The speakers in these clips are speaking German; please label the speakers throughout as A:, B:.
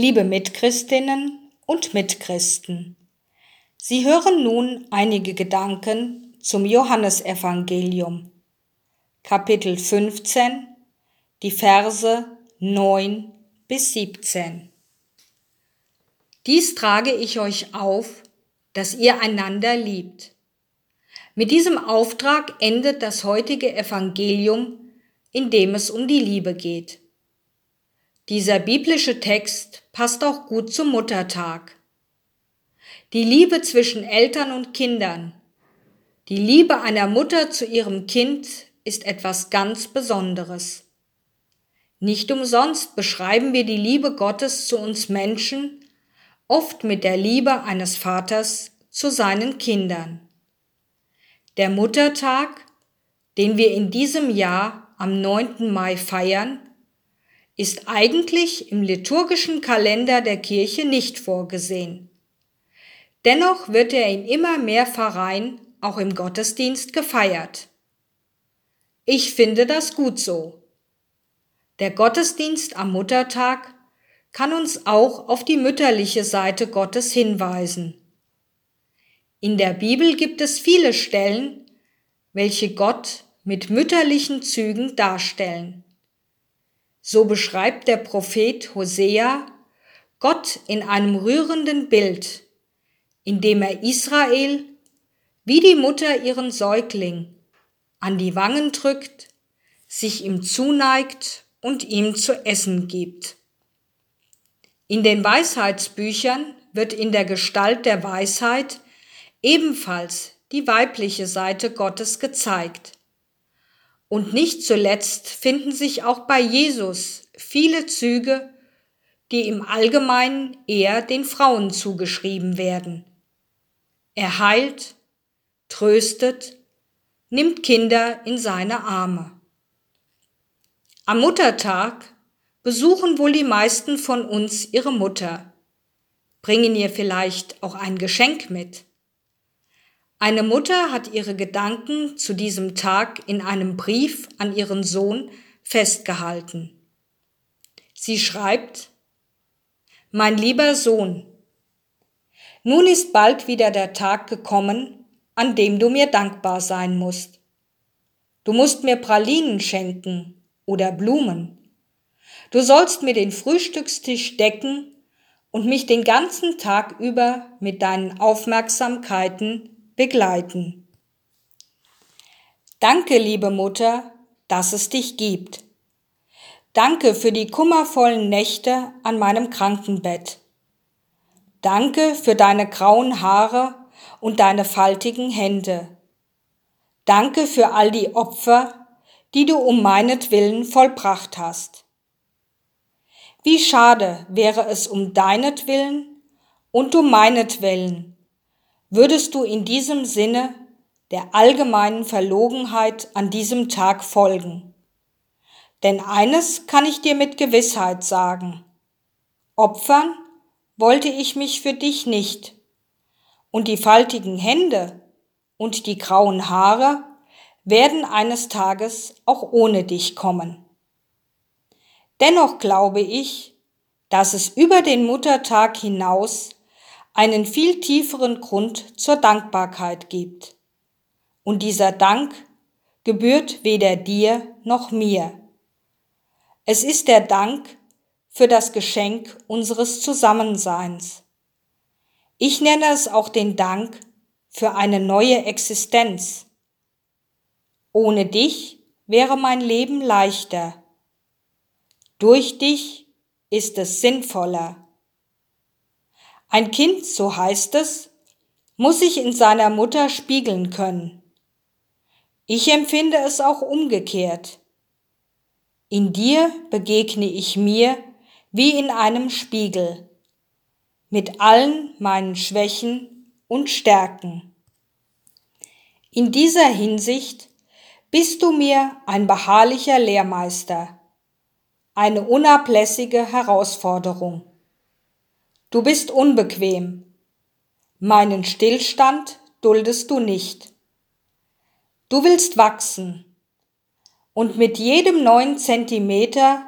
A: Liebe Mitchristinnen und Mitchristen, Sie hören nun einige Gedanken zum Johannesevangelium, Kapitel 15, die Verse 9 bis 17. Dies trage ich euch auf, dass ihr einander liebt. Mit diesem Auftrag endet das heutige Evangelium, in dem es um die Liebe geht. Dieser biblische Text passt auch gut zum Muttertag. Die Liebe zwischen Eltern und Kindern, die Liebe einer Mutter zu ihrem Kind ist etwas ganz Besonderes. Nicht umsonst beschreiben wir die Liebe Gottes zu uns Menschen oft mit der Liebe eines Vaters zu seinen Kindern. Der Muttertag, den wir in diesem Jahr am 9. Mai feiern, ist eigentlich im liturgischen Kalender der Kirche nicht vorgesehen. Dennoch wird er in immer mehr Pfarreien auch im Gottesdienst gefeiert. Ich finde das gut so. Der Gottesdienst am Muttertag kann uns auch auf die mütterliche Seite Gottes hinweisen. In der Bibel gibt es viele Stellen, welche Gott mit mütterlichen Zügen darstellen. So beschreibt der Prophet Hosea Gott in einem rührenden Bild, in dem er Israel wie die Mutter ihren Säugling an die Wangen drückt, sich ihm zuneigt und ihm zu essen gibt. In den Weisheitsbüchern wird in der Gestalt der Weisheit ebenfalls die weibliche Seite Gottes gezeigt. Und nicht zuletzt finden sich auch bei Jesus viele Züge, die im Allgemeinen eher den Frauen zugeschrieben werden. Er heilt, tröstet, nimmt Kinder in seine Arme. Am Muttertag besuchen wohl die meisten von uns ihre Mutter, bringen ihr vielleicht auch ein Geschenk mit. Eine Mutter hat ihre Gedanken zu diesem Tag in einem Brief an ihren Sohn festgehalten. Sie schreibt, Mein lieber Sohn, nun ist bald wieder der Tag gekommen, an dem du mir dankbar sein musst. Du musst mir Pralinen schenken oder Blumen. Du sollst mir den Frühstückstisch decken und mich den ganzen Tag über mit deinen Aufmerksamkeiten begleiten. Danke, liebe Mutter, dass es dich gibt. Danke für die kummervollen Nächte an meinem Krankenbett. Danke für deine grauen Haare und deine faltigen Hände. Danke für all die Opfer, die du um meinetwillen vollbracht hast. Wie schade wäre es um deinetwillen und um meinetwillen, würdest du in diesem Sinne der allgemeinen Verlogenheit an diesem Tag folgen. Denn eines kann ich dir mit Gewissheit sagen. Opfern wollte ich mich für dich nicht. Und die faltigen Hände und die grauen Haare werden eines Tages auch ohne dich kommen. Dennoch glaube ich, dass es über den Muttertag hinaus einen viel tieferen Grund zur Dankbarkeit gibt. Und dieser Dank gebührt weder dir noch mir. Es ist der Dank für das Geschenk unseres Zusammenseins. Ich nenne es auch den Dank für eine neue Existenz. Ohne dich wäre mein Leben leichter. Durch dich ist es sinnvoller. Ein Kind, so heißt es, muss sich in seiner Mutter spiegeln können. Ich empfinde es auch umgekehrt. In dir begegne ich mir wie in einem Spiegel, mit allen meinen Schwächen und Stärken. In dieser Hinsicht bist du mir ein beharrlicher Lehrmeister, eine unablässige Herausforderung. Du bist unbequem. Meinen Stillstand duldest du nicht. Du willst wachsen. Und mit jedem neuen Zentimeter,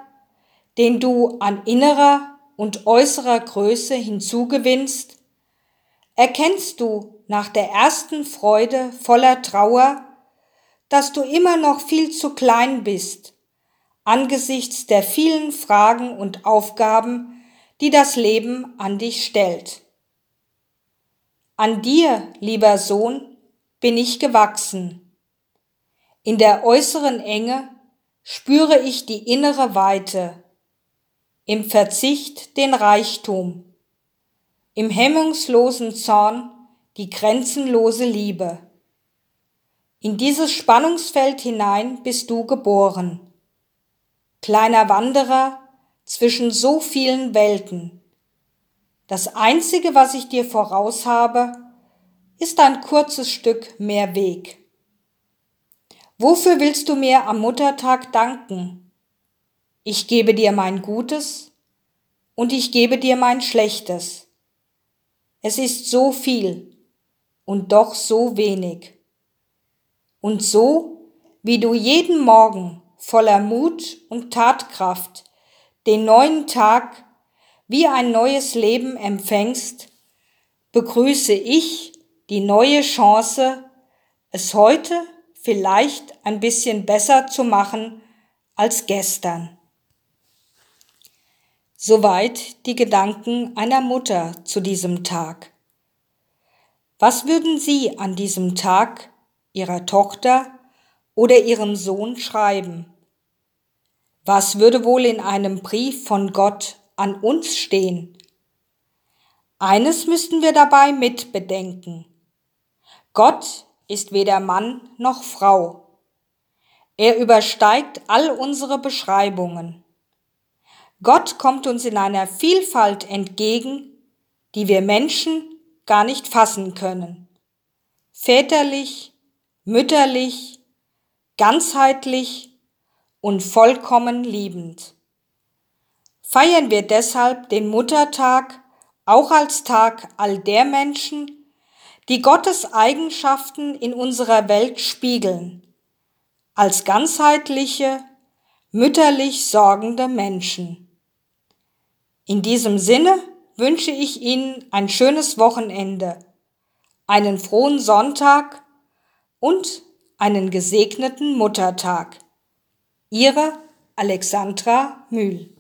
A: den du an innerer und äußerer Größe hinzugewinnst, erkennst du nach der ersten Freude voller Trauer, dass du immer noch viel zu klein bist angesichts der vielen Fragen und Aufgaben, die das Leben an dich stellt. An dir, lieber Sohn, bin ich gewachsen. In der äußeren Enge spüre ich die innere Weite, im Verzicht den Reichtum, im hemmungslosen Zorn die grenzenlose Liebe. In dieses Spannungsfeld hinein bist du geboren. Kleiner Wanderer zwischen so vielen Welten. Das Einzige, was ich dir voraus habe, ist ein kurzes Stück mehr Weg. Wofür willst du mir am Muttertag danken? Ich gebe dir mein Gutes und ich gebe dir mein Schlechtes. Es ist so viel und doch so wenig. Und so, wie du jeden Morgen voller Mut und Tatkraft den neuen Tag wie ein neues Leben empfängst, begrüße ich die neue Chance, es heute vielleicht ein bisschen besser zu machen als gestern. Soweit die Gedanken einer Mutter zu diesem Tag. Was würden Sie an diesem Tag Ihrer Tochter oder Ihrem Sohn schreiben? Was würde wohl in einem Brief von Gott an uns stehen? Eines müssten wir dabei mitbedenken. Gott ist weder Mann noch Frau. Er übersteigt all unsere Beschreibungen. Gott kommt uns in einer Vielfalt entgegen, die wir Menschen gar nicht fassen können. Väterlich, mütterlich, ganzheitlich und vollkommen liebend. Feiern wir deshalb den Muttertag auch als Tag all der Menschen, die Gottes Eigenschaften in unserer Welt spiegeln, als ganzheitliche, mütterlich sorgende Menschen. In diesem Sinne wünsche ich Ihnen ein schönes Wochenende, einen frohen Sonntag und einen gesegneten Muttertag. Ihre Alexandra Mühl